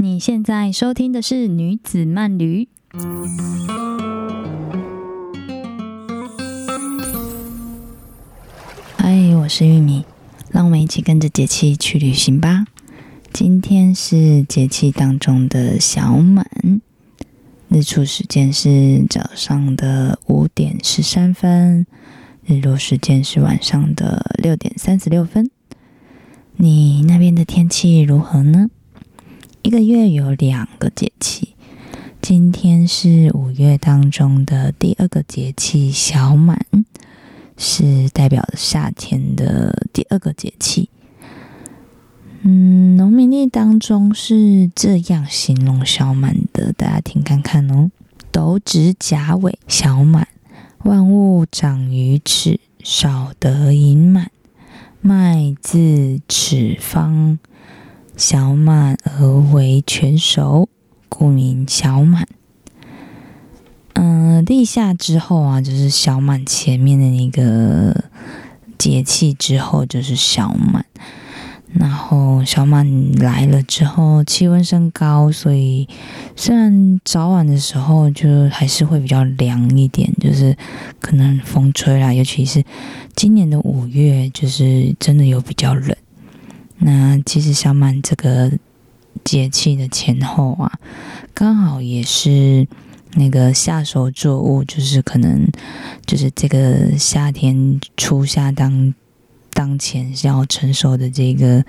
你现在收听的是女子慢旅。嗨，我是玉米，让我们一起跟着节气去旅行吧。今天是节气当中的小满，日出时间是早上的五点十三分，日落时间是晚上的六点三十六分。你那边的天气如何呢？一个月有两个节气，今天是五月当中的第二个节气小满，是代表夏天的第二个节气。嗯，农民历当中是这样形容小满的，大家听看看哦。斗指甲尾，小满，万物长于此，少得盈满。麦自此方，小满而为全熟，故名小满。嗯，立夏之后啊，就是小满前面的那个节气之后，就是小满。然后小满来了之后，气温升高，所以虽然早晚的时候就还是会比较凉一点，就是可能风吹啦，尤其是今年的五月，就是真的有比较冷。那其实小满这个节气的前后啊，刚好也是那个夏熟作物，就是可能就是这个夏天初夏当。当前要成熟的这个，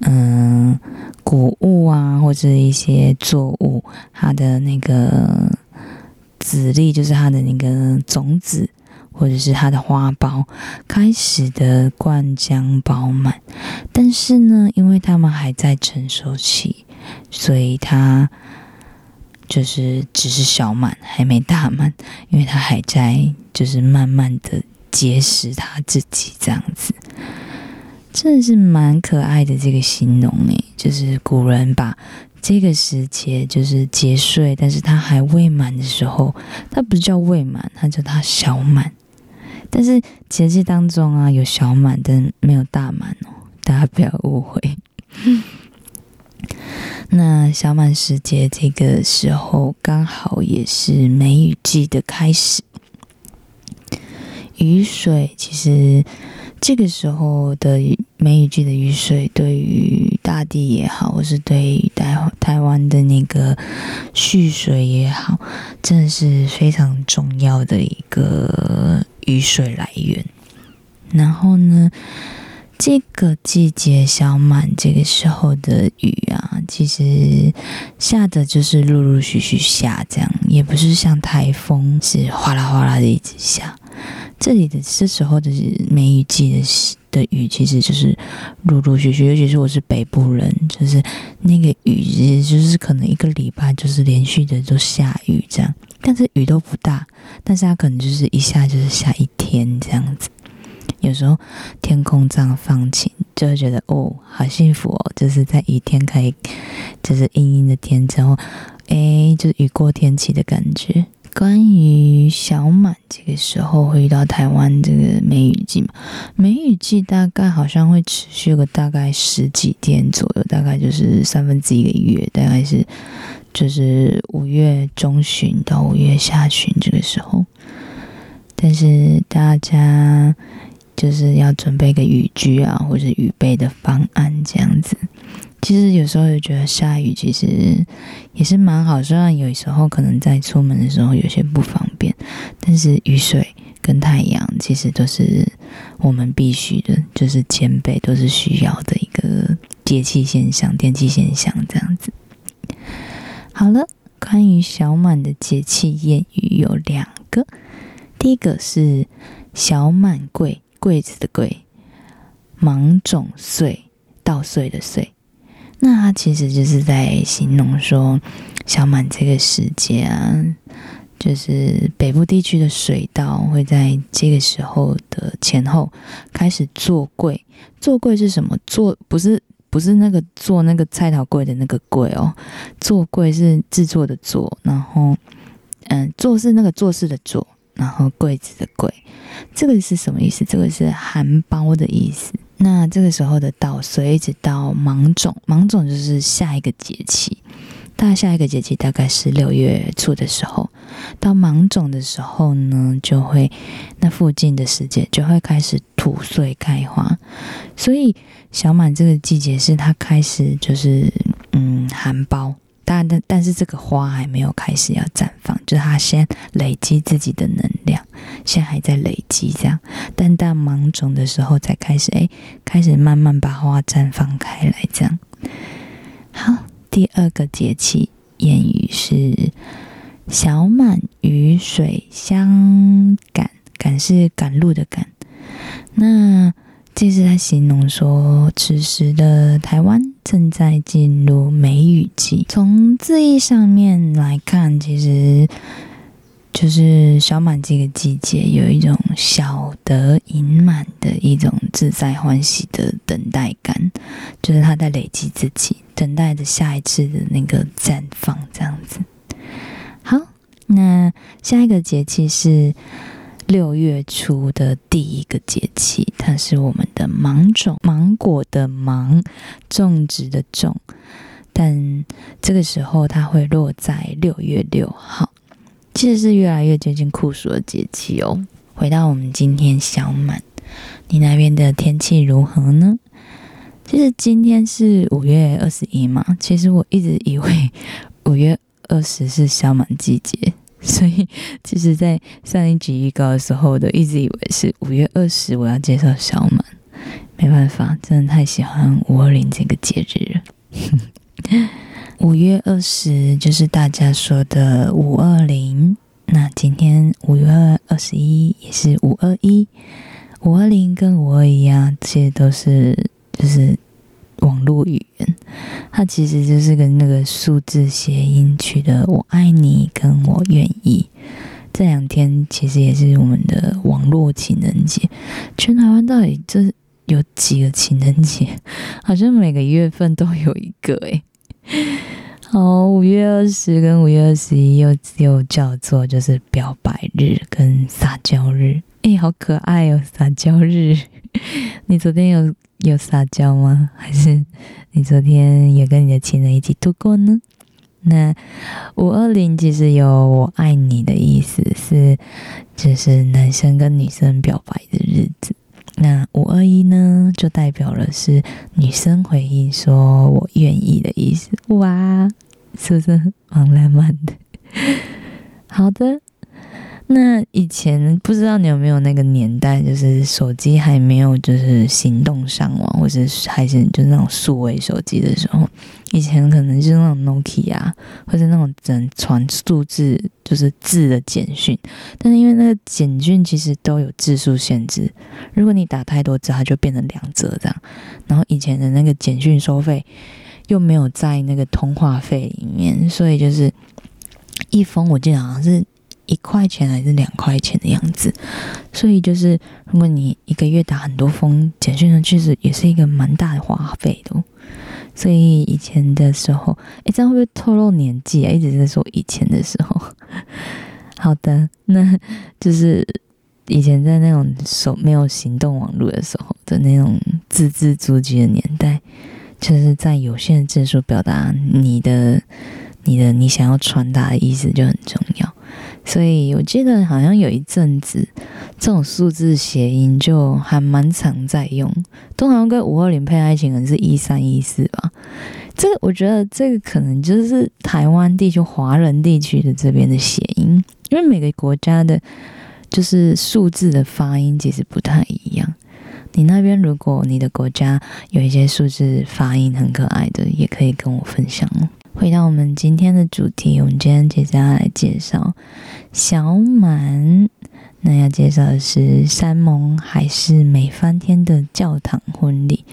嗯，谷物啊，或者一些作物，它的那个籽粒，就是它的那个种子，或者是它的花苞，开始的灌浆饱满。但是呢，因为它们还在成熟期，所以它就是只是小满，还没大满，因为它还在就是慢慢的。结识它自己这样子，真的是蛮可爱的这个形容诶，就是古人把这个时节就是节岁，但是它还未满的时候，它不叫未满，它叫它小满。但是节气当中啊，有小满，但没有大满哦，大家不要误会。那小满时节这个时候，刚好也是梅雨季的开始。雨水其实这个时候的梅雨季的雨水，对于大地也好，或是对于台台湾的那个蓄水也好，真的是非常重要的一个雨水来源。然后呢，这个季节小满这个时候的雨啊，其实下的就是陆陆续续下，这样也不是像台风是哗啦哗啦的一直下。这里的这时候的梅雨季的的雨，其实就是陆陆续续，尤其是我是北部人，就是那个雨，就是可能一个礼拜就是连续的都下雨这样，但是雨都不大，但是它可能就是一下就是下一天这样子。有时候天空这样放晴，就会觉得哦，好幸福哦，就是在雨天可以，就是阴阴的天之后，哎，就是雨过天晴的感觉。关于小满这个时候会遇到台湾这个梅雨季嘛？梅雨季大概好像会持续个大概十几天左右，大概就是三分之一个月，大概是就是五月中旬到五月下旬这个时候。但是大家就是要准备个雨具啊，或者雨备的方案这样子。其实有时候就觉得下雨其实也是蛮好，虽然有时候可能在出门的时候有些不方便，但是雨水跟太阳其实都是我们必须的，就是兼备都是需要的一个节气现象、天气现象这样子。好了，关于小满的节气谚语有两个，第一个是“小满贵”，柜子的柜，芒种岁，稻穗的穗。那它其实就是在形容说，小满这个时节啊，就是北部地区的水稻会在这个时候的前后开始做柜。做柜是什么？做不是不是那个做那个菜桃柜的那个柜哦，做柜是制作的做，然后嗯，做是那个做事的做，然后柜子的柜，这个是什么意思？这个是含苞的意思。那这个时候的稻穗一直到芒种，芒种就是下一个节气。大下一个节气大概是六月初的时候，到芒种的时候呢，就会那附近的时间就会开始吐穗开花，所以小满这个季节是它开始就是嗯含苞，但但但是这个花还没有开始要绽放，就是它先累积自己的能量，现在还在累积这样，但到芒种的时候才开始哎，开始慢慢把花绽放开来这样，好。第二个节气谚语是“小满雨水相赶”，赶是赶路的赶。那这是在形容说，此时的台湾正在进入梅雨季。从字义上面来看，其实。就是小满这个季节，有一种小得盈满的一种自在欢喜的等待感，就是他在累积自己，等待着下一次的那个绽放，这样子。好，那下一个节气是六月初的第一个节气，它是我们的芒种，芒果的芒，种植的种，但这个时候它会落在六月六号。其实是越来越接近酷暑的节气哦。回到我们今天小满，你那边的天气如何呢？其实今天是五月二十一嘛。其实我一直以为五月二十是小满季节，所以其实，在上一集预告的时候，我都一直以为是五月二十我要介绍小满。没办法，真的太喜欢五二零这个节日了。五月二十就是大家说的五二零，那今天五月二十一也是五二一，五二零跟五二一啊，这些都是就是网络语言，它其实就是跟那个数字谐音取的“我爱你”跟我愿意。这两天其实也是我们的网络情人节，全台湾到底这有几个情人节？好像每个月份都有一个诶。好，五月二十跟五月二十一又又叫做就是表白日跟撒娇日，哎，好可爱哦！撒娇日，你昨天有有撒娇吗？还是你昨天有跟你的情人一起度过呢？那五二零其实有我爱你的意思，是就是男生跟女生表白的日子。那五二一呢，就代表了是女生回应说我愿意的意思，哇，是不是蛮浪漫的？好的。那以前不知道你有没有那个年代，就是手机还没有就是行动上网，或者是还是就是那种数位手机的时候，以前可能就是那种 Nokia，或者那种只能传数字就是字的简讯，但是因为那个简讯其实都有字数限制，如果你打太多字，它就变成两折这样。然后以前的那个简讯收费又没有在那个通话费里面，所以就是一封我记得好像是。一块钱还是两块钱的样子，所以就是如果你一个月打很多封简讯呢，确实也是一个蛮大的花费的。所以以前的时候，哎，这样会不会透露年纪啊？一直在说以前的时候。好的，那就是以前在那种手没有行动网络的时候的那种字字珠玑的年代，就是在有限的字数表达你的、你的、你想要传达的意思就很重要。所以我记得好像有一阵子，这种数字谐音就还蛮常在用。通常跟五二零配爱情，可能是一三一四吧。这个我觉得这个可能就是台湾地区、华人地区的这边的谐音，因为每个国家的，就是数字的发音其实不太一样。你那边如果你的国家有一些数字发音很可爱的，也可以跟我分享哦。回到我们今天的主题，我们今天接下来介绍小满。那要介绍的是山盟海誓美翻天的教堂婚礼。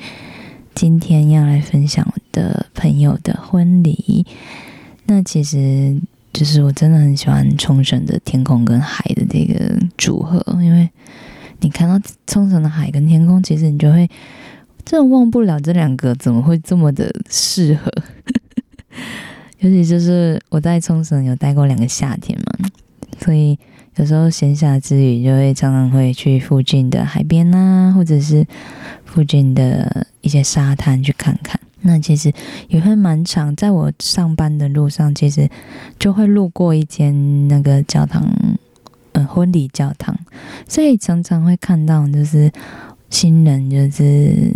今天要来分享我的朋友的婚礼。那其实就是我真的很喜欢冲绳的天空跟海的这个组合，因为你看到冲绳的海跟天空，其实你就会真的忘不了这两个怎么会这么的适合。尤其就是我在冲绳有待过两个夏天嘛，所以有时候闲暇之余就会常常会去附近的海边呐，或者是附近的一些沙滩去看看。那其实也会蛮长，在我上班的路上，其实就会路过一间那个教堂，呃，婚礼教堂，所以常常会看到就是新人就是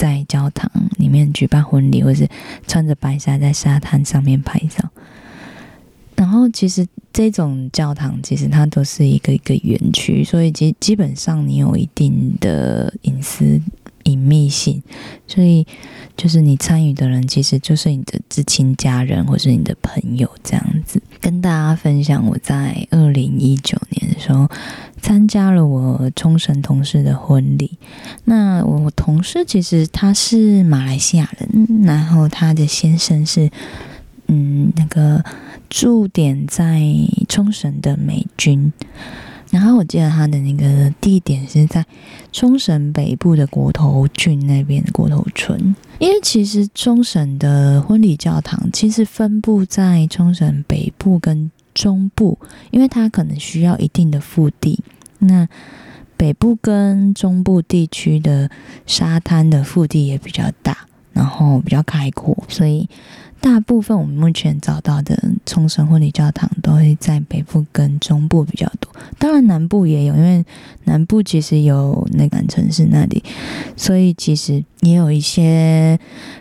在教堂里面举办婚礼，或是穿着白纱在沙滩上面拍照。然后其实这种教堂其实它都是一个一个园区，所以基基本上你有一定的隐私。隐秘性，所以就是你参与的人，其实就是你的至亲家人或是你的朋友这样子。跟大家分享，我在二零一九年的时候参加了我冲绳同事的婚礼。那我同事其实他是马来西亚人，然后他的先生是嗯那个驻点在冲绳的美军。然后我记得他的那个地点是在冲绳北部的国头郡那边的国头村，因为其实冲绳的婚礼教堂其实分布在冲绳北部跟中部，因为它可能需要一定的腹地。那北部跟中部地区的沙滩的腹地也比较大，然后比较开阔，所以。大部分我们目前找到的冲绳婚礼教堂都会在北部跟中部比较多，当然南部也有，因为南部其实有那个城市那里，所以其实也有一些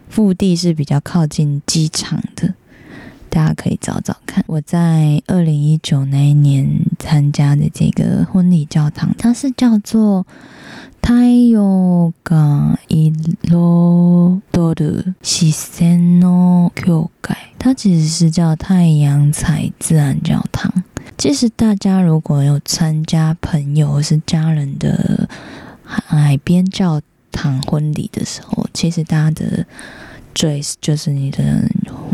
腹地是比较靠近机场的，大家可以找找看。我在二零一九那一年参加的这个婚礼教堂，它是叫做。太陽が彩る自然の教会，它其实是叫太阳彩自然教堂。其实大家如果有参加朋友或是家人的海边教堂婚礼的时候，其实大家的 dress 就是你的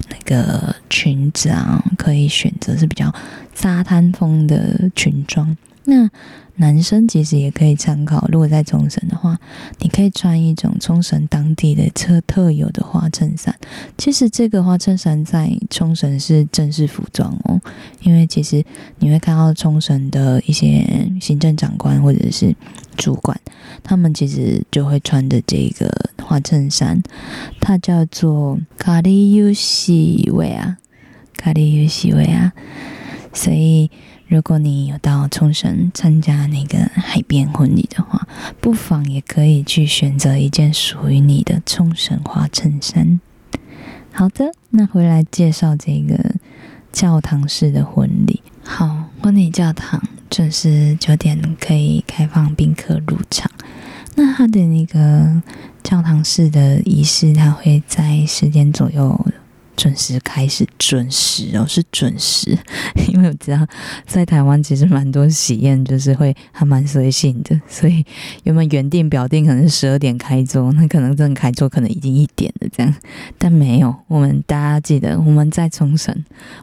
那个裙子啊，可以选择是比较沙滩风的裙装。那男生其实也可以参考，如果在冲绳的话，你可以穿一种冲绳当地的特特有的花衬衫。其实这个花衬衫在冲绳是正式服装哦，因为其实你会看到冲绳的一些行政长官或者是主管，他们其实就会穿着这个花衬衫，它叫做卡利尤西维啊，卡利尤西维啊，所以。如果你有到冲绳参加那个海边婚礼的话，不妨也可以去选择一件属于你的冲绳花衬衫。好的，那回来介绍这个教堂式的婚礼。好，婚礼教堂就是九点可以开放宾客入场。那他的那个教堂式的仪式，他会在十点左右。准时开始，准时哦，是准时，因为我知道在台湾其实蛮多喜宴就是会还蛮随性的，所以原本原定表定可能是十二点开桌，那可能真的开桌可能已经一点了这样，但没有，我们大家记得我们在冲绳，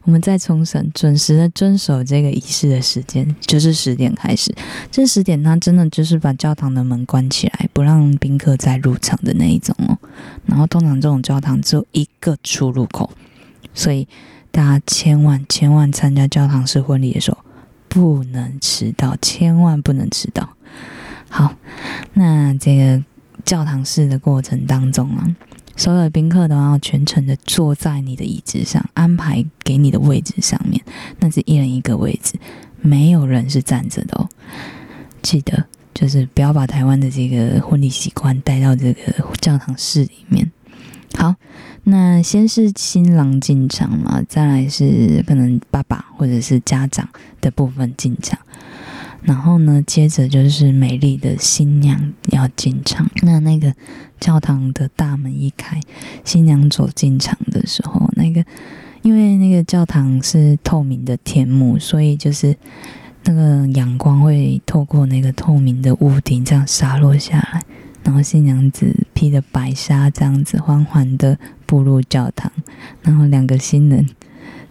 我们在冲绳准时的遵守这个仪式的时间，就是十点开始，这十点他真的就是把教堂的门关起来，不让宾客再入场的那一种哦，然后通常这种教堂只有一个出入口。所以大家千万千万参加教堂式婚礼的时候不能迟到，千万不能迟到。好，那这个教堂式的过程当中啊，所有的宾客都要全程的坐在你的椅子上，安排给你的位置上面，那是一人一个位置，没有人是站着的哦。记得就是不要把台湾的这个婚礼习惯带到这个教堂室里面。好。那先是新郎进场嘛，再来是可能爸爸或者是家长的部分进场，然后呢，接着就是美丽的新娘要进场。那那个教堂的大门一开，新娘走进场的时候，那个因为那个教堂是透明的天幕，所以就是那个阳光会透过那个透明的屋顶这样洒落下来。然后新娘子披着白纱，这样子缓缓的步入教堂，然后两个新人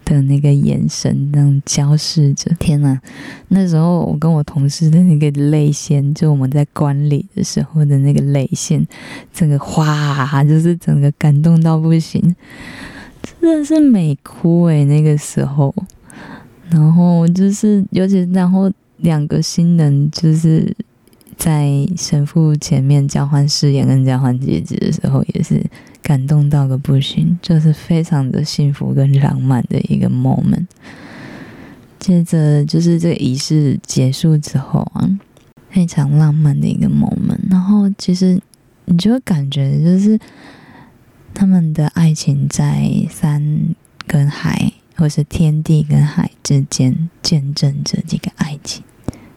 的那个眼神那样交视着。天呐，那时候我跟我同事的那个泪腺，就我们在观礼的时候的那个泪腺，整个哗，就是整个感动到不行，真的是美哭诶，那个时候，然后就是尤其然后两个新人就是。在神父前面交换誓言跟交换戒指的时候，也是感动到个不行，就是非常的幸福跟浪漫的一个 moment。接着就是这个仪式结束之后啊，非常浪漫的一个 moment。然后其实你就会感觉就是他们的爱情在山跟海，或是天地跟海之间见证着这个爱情，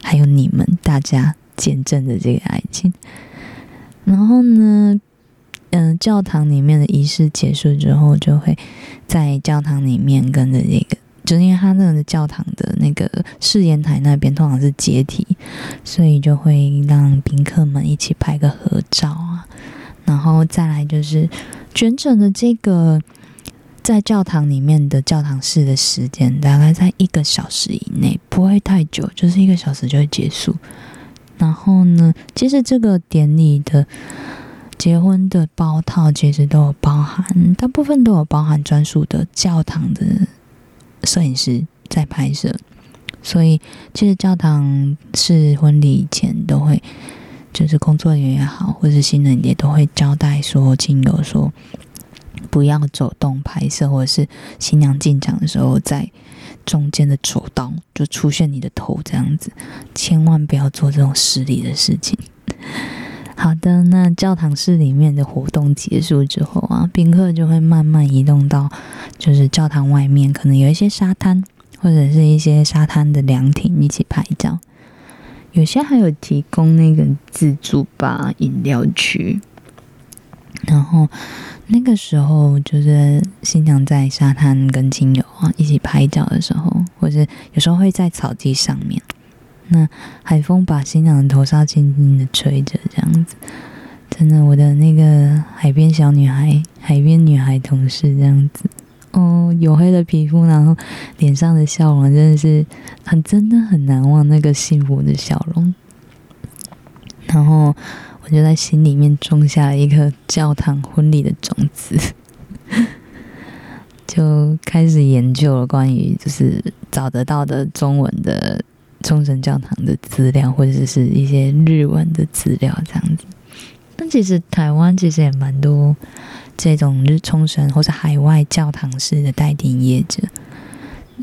还有你们大家见证的这个爱情。然后呢，嗯，教堂里面的仪式结束之后，就会在教堂里面跟着这个。就是因为他那个教堂的那个试验台那边通常是阶梯，所以就会让宾客们一起拍个合照啊。然后再来就是卷整的这个在教堂里面的教堂式的时间，大概在一个小时以内，不会太久，就是一个小时就会结束。然后呢，其实这个典礼的结婚的包套其实都有包含，大部分都有包含专属的教堂的。摄影师在拍摄，所以其实教堂是婚礼以前都会，就是工作人员也好，或是新人也都会交代说，亲友说不要走动拍摄，或者是新娘进场的时候，在中间的走道就出现你的头这样子，千万不要做这种失礼的事情。好的，那教堂室里面的活动结束之后啊，宾客就会慢慢移动到，就是教堂外面，可能有一些沙滩或者是一些沙滩的凉亭一起拍照。有些还有提供那个自助吧饮料区。然后那个时候，就是新娘在沙滩跟亲友啊一起拍照的时候，或者有时候会在草地上面。那海风把新娘的头纱轻轻的吹着，这样子，真的，我的那个海边小女孩，海边女孩同事这样子，哦，黝黑的皮肤，然后脸上的笑容，真的是很，真的很难忘那个幸福的笑容。然后我就在心里面种下了一颗教堂婚礼的种子，就开始研究了关于就是找得到的中文的。冲绳教堂的资料，或者是一些日文的资料，这样子。但其实台湾其实也蛮多这种日冲绳或者海外教堂式的代订业者，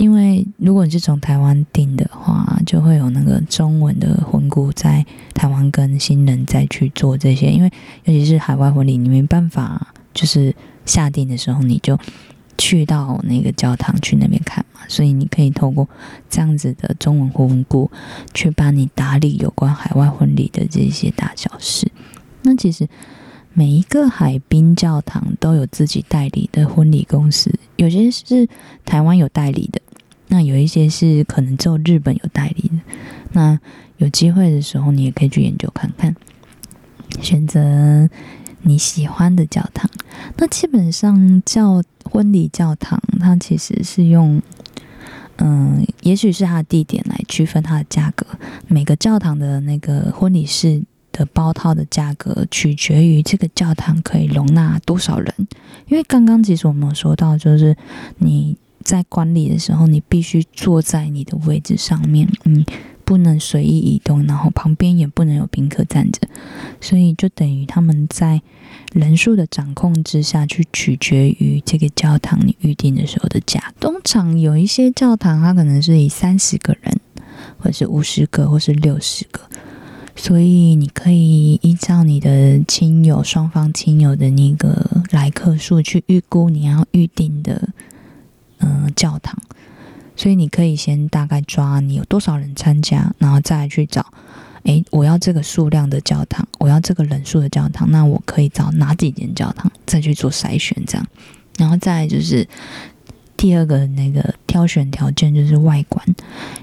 因为如果你是从台湾订的话，就会有那个中文的婚顾在台湾跟新人再去做这些，因为尤其是海外婚礼，你没办法就是下定的时候你就。去到那个教堂去那边看嘛，所以你可以透过这样子的中文婚顾去帮你打理有关海外婚礼的这些大小事。那其实每一个海滨教堂都有自己代理的婚礼公司，有些是台湾有代理的，那有一些是可能只有日本有代理的。那有机会的时候，你也可以去研究看看，选择你喜欢的教堂。那基本上教。婚礼教堂，它其实是用，嗯，也许是它的地点来区分它的价格。每个教堂的那个婚礼室的包套的价格，取决于这个教堂可以容纳多少人。因为刚刚其实我们有说到，就是你在管理的时候，你必须坐在你的位置上面，你。不能随意移动，然后旁边也不能有宾客站着，所以就等于他们在人数的掌控之下去取决于这个教堂你预定的时候的价。通常有一些教堂，它可能是以三十个人，或者是五十个，或是六十个，所以你可以依照你的亲友双方亲友的那个来客数去预估你要预定的嗯教堂。所以你可以先大概抓你有多少人参加，然后再去找，诶，我要这个数量的教堂，我要这个人数的教堂，那我可以找哪几间教堂，再去做筛选这样，然后再就是第二个那个挑选条件就是外观，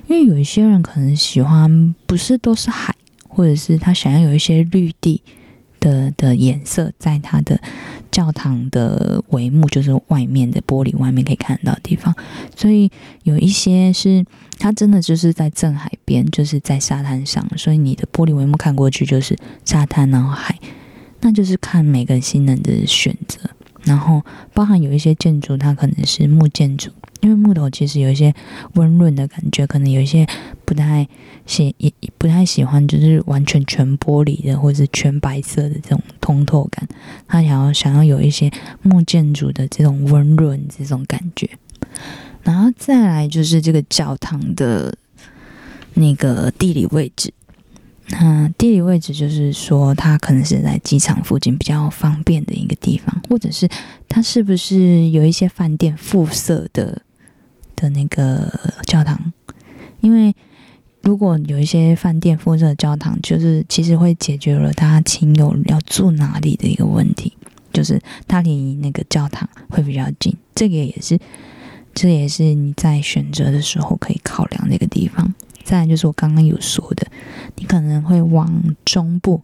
因为有一些人可能喜欢不是都是海，或者是他想要有一些绿地。的的颜色，在他的教堂的帷幕，就是外面的玻璃外面可以看得到的地方。所以有一些是它真的就是在正海边，就是在沙滩上，所以你的玻璃帷幕看过去就是沙滩然后海，那就是看每个新人的选择。然后包含有一些建筑，它可能是木建筑。因为木头其实有一些温润的感觉，可能有一些不太喜也不太喜欢，就是完全全玻璃的或者是全白色的这种通透感，他想要想要有一些木建筑的这种温润这种感觉。然后再来就是这个教堂的那个地理位置。那地理位置就是说，它可能是在机场附近比较方便的一个地方，或者是它是不是有一些饭店附设的的那个教堂？因为如果有一些饭店附设教堂，就是其实会解决了他亲友要住哪里的一个问题，就是它离那个教堂会比较近。这个也是，这也是你在选择的时候可以考量的一个地方。再就是我刚刚有说的，你可能会往中部，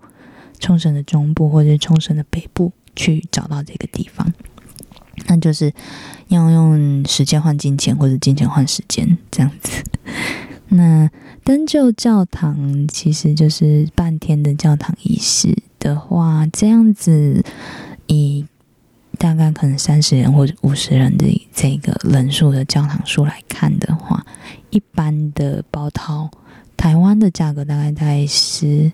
冲绳的中部或者冲绳的北部去找到这个地方，那就是要用时间换金钱，或者金钱换时间这样子。那登就教堂其实就是半天的教堂仪式的话，这样子以大概可能三十人或者五十人的这个人数的教堂数来看的话。一般的包套，台湾的价格大概在十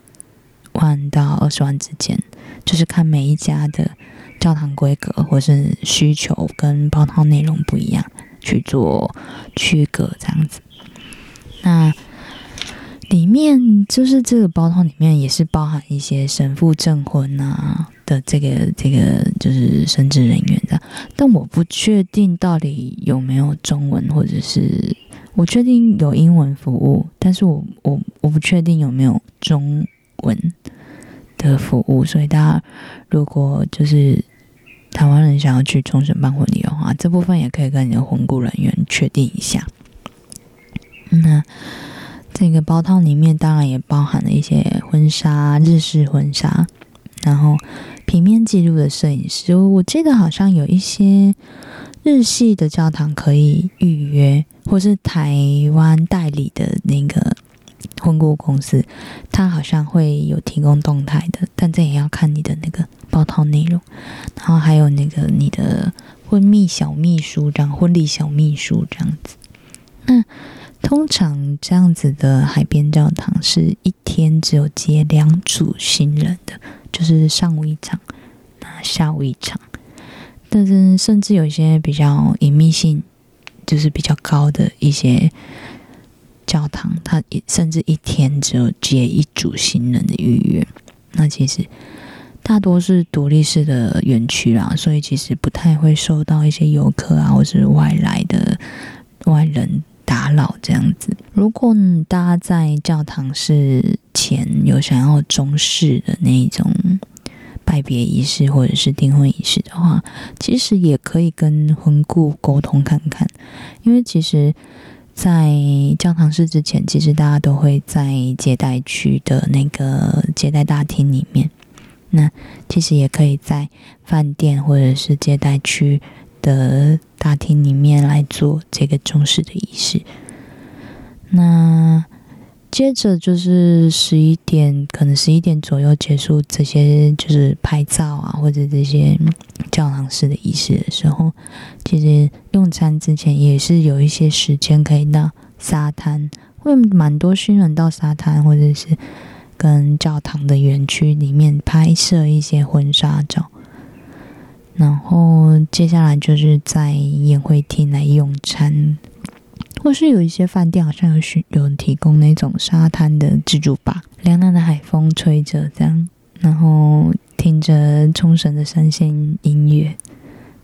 万到二十万之间，就是看每一家的教堂规格或是需求跟包套内容不一样去做区隔这样子。那里面就是这个包套里面也是包含一些神父证婚啊的这个这个就是神职人员的，但我不确定到底有没有中文或者是。我确定有英文服务，但是我我我不确定有没有中文的服务，所以大家如果就是台湾人想要去冲绳办婚礼的话，这部分也可以跟你的婚顾人员确定一下。那这个包套里面当然也包含了一些婚纱、日式婚纱，然后平面记录的摄影师，我记得好像有一些。日系的教堂可以预约，或是台湾代理的那个婚顾公司，它好像会有提供动态的，但这也要看你的那个包套内容。然后还有那个你的婚蜜小秘书这样，婚礼小秘书这样子。那通常这样子的海边教堂是一天只有接两组新人的，就是上午一场，那下午一场。但是，甚至有些比较隐秘性，就是比较高的一些教堂，它甚至一天只有接一组新人的预约。那其实大多是独立式的园区啦，所以其实不太会受到一些游客啊，或是外来的外人打扰这样子。如果大家在教堂是前有想要中式的那种。拜别仪式或者是订婚仪式的话，其实也可以跟婚顾沟通看看，因为其实，在教堂式之前，其实大家都会在接待区的那个接待大厅里面。那其实也可以在饭店或者是接待区的大厅里面来做这个中式的仪式。那。接着就是十一点，可能十一点左右结束这些就是拍照啊，或者这些教堂式的仪式的时候，其实用餐之前也是有一些时间可以到沙滩，会蛮多新人到沙滩或者是跟教堂的园区里面拍摄一些婚纱照，然后接下来就是在宴会厅来用餐。或是有一些饭店好像有许有人提供那种沙滩的自助吧，凉凉的海风吹着这样，然后听着冲绳的三线音乐，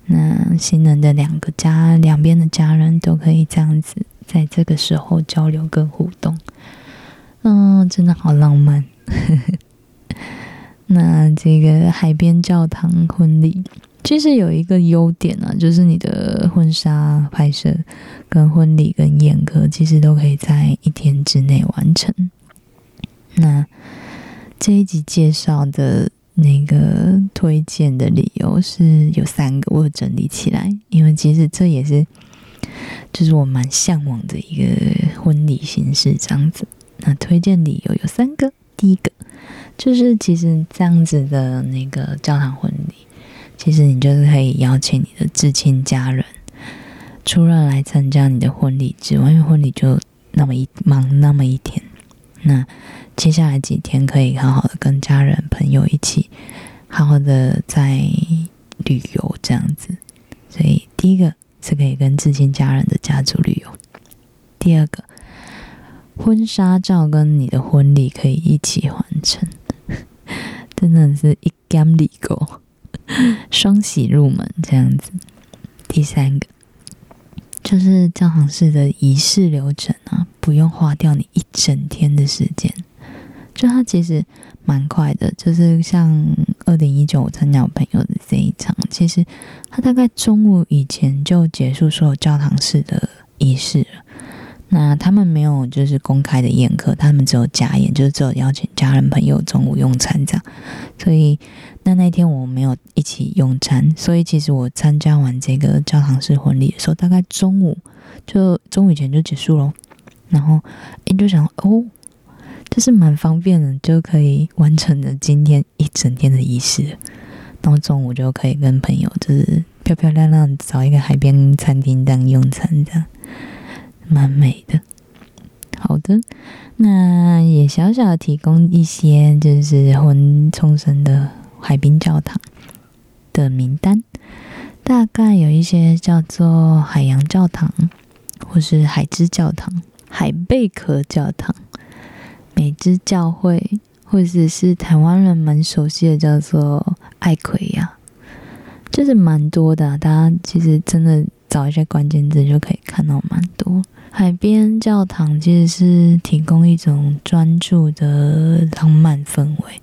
那新人的两个家两边的家人都可以这样子在这个时候交流跟互动，嗯，真的好浪漫。那这个海边教堂婚礼。其实有一个优点呢，就是你的婚纱拍摄、跟婚礼、跟宴客，其实都可以在一天之内完成。那这一集介绍的那个推荐的理由是有三个，我整理起来，因为其实这也是就是我蛮向往的一个婚礼形式这样子。那推荐理由有三个，第一个就是其实这样子的那个教堂婚礼。其实你就是可以邀请你的至亲家人，除了来参加你的婚礼之外，因为婚礼就那么一忙那么一天，那接下来几天可以好好的跟家人朋友一起，好好的在旅游这样子。所以第一个是可以跟至亲家人的家族旅游，第二个婚纱照跟你的婚礼可以一起完成，真的是一 gam 里狗 双喜入门这样子。第三个就是教堂式的仪式流程啊，不用花掉你一整天的时间，就它其实蛮快的，就是像。二零一九，我参加我朋友的这一场，其实他大概中午以前就结束所有教堂式的仪式了。那他们没有就是公开的宴客，他们只有家宴，就是只有邀请家人朋友中午用餐这样。所以那那天我没有一起用餐，所以其实我参加完这个教堂式婚礼的时候，大概中午就中午前就结束了。然后哎，就想哦。就是蛮方便的，就可以完成了今天一整天的仪式。然后中午就可以跟朋友就是漂漂亮亮找一个海边餐厅当用餐，这样蛮美的。好的，那也小小提供一些就是婚冲绳的海滨教堂的名单，大概有一些叫做海洋教堂，或是海之教堂、海贝壳教堂。美之教会，或者是台湾人蛮熟悉的，叫做爱奎亚，就是蛮多的。大家其实真的找一些关键字就可以看到蛮多。海边教堂其实是提供一种专注的浪漫氛围。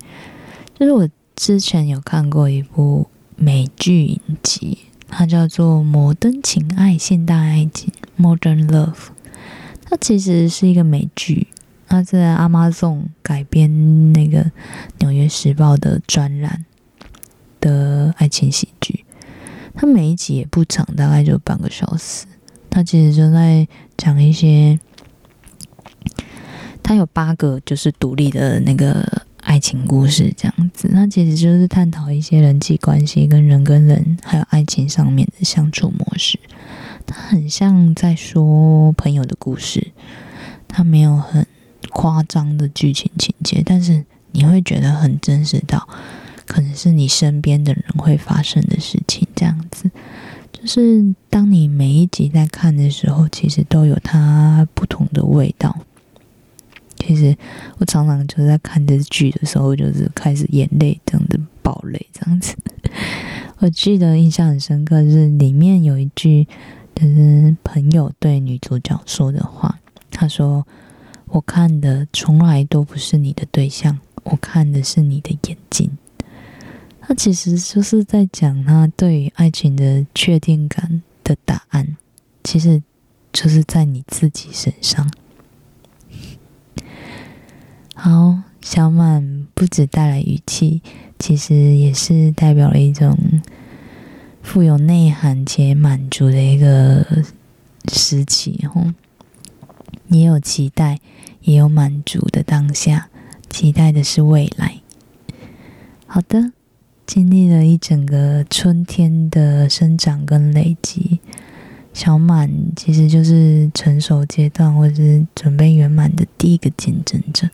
就是我之前有看过一部美剧影集，它叫做《摩登情爱：现代爱情》（Modern Love），它其实是一个美剧。他在阿妈颂改编那个《纽约时报》的专栏的爱情喜剧，它每一集也不长，大概就半个小时。它其实就在讲一些，它有八个就是独立的那个爱情故事这样子。那其实就是探讨一些人际关系跟人跟人还有爱情上面的相处模式。它很像在说朋友的故事，它没有很。夸张的剧情情节，但是你会觉得很真实到，可能是你身边的人会发生的事情。就是当你每一集在看的时候，其实都有它不同的味道。其实我常常就在看这剧的时候，就是开始眼泪这样子爆泪这样子。我记得印象很深刻，是里面有一句，就是朋友对女主角说的话，他说。我看的从来都不是你的对象，我看的是你的眼睛。他其实就是在讲他对于爱情的确定感的答案，其实就是在你自己身上。好，小满不止带来语气，其实也是代表了一种富有内涵且满足的一个时期，吼。也有期待，也有满足的当下。期待的是未来。好的，经历了一整个春天的生长跟累积，小满其实就是成熟阶段或者是准备圆满的第一个见证者。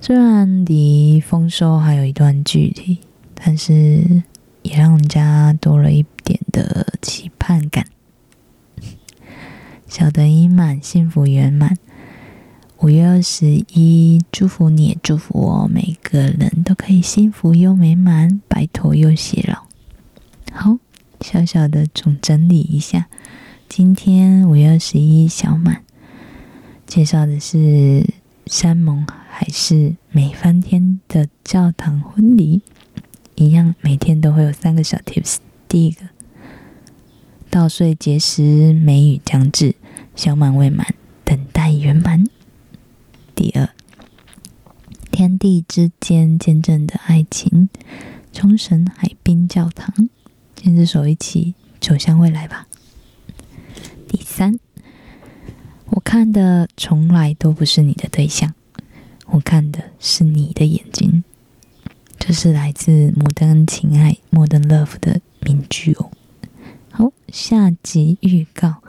虽然离丰收还有一段距离，但是也让人家多了一点的期盼感。小的已满，幸福圆满。五月二十一，祝福你也，祝福我，每个人都可以幸福又美满，白头又偕老。好，小小的总整理一下，今天五月二十一小满，介绍的是山盟海誓美翻天的教堂婚礼，一样每天都会有三个小 tips。第一个。稻穗结实，梅雨将至，小满未满，等待圆满。第二，天地之间见证的爱情，冲绳海滨教堂，牵着手一起走向未来吧。第三，我看的从来都不是你的对象，我看的是你的眼睛。这是来自《摩登情爱》（Modern Love） 的名句哦。好，下集预告。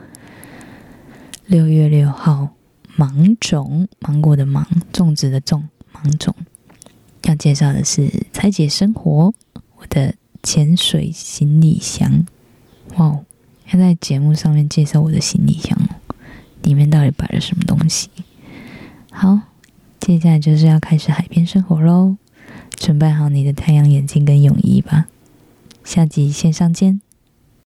六月六号，芒种芒果的芒，种植的种芒种，要介绍的是拆解生活。我的潜水行李箱。哇哦，要在节目上面介绍我的行李箱哦，里面到底摆了什么东西？好，接下来就是要开始海边生活喽，准备好你的太阳眼镜跟泳衣吧。下集线上见。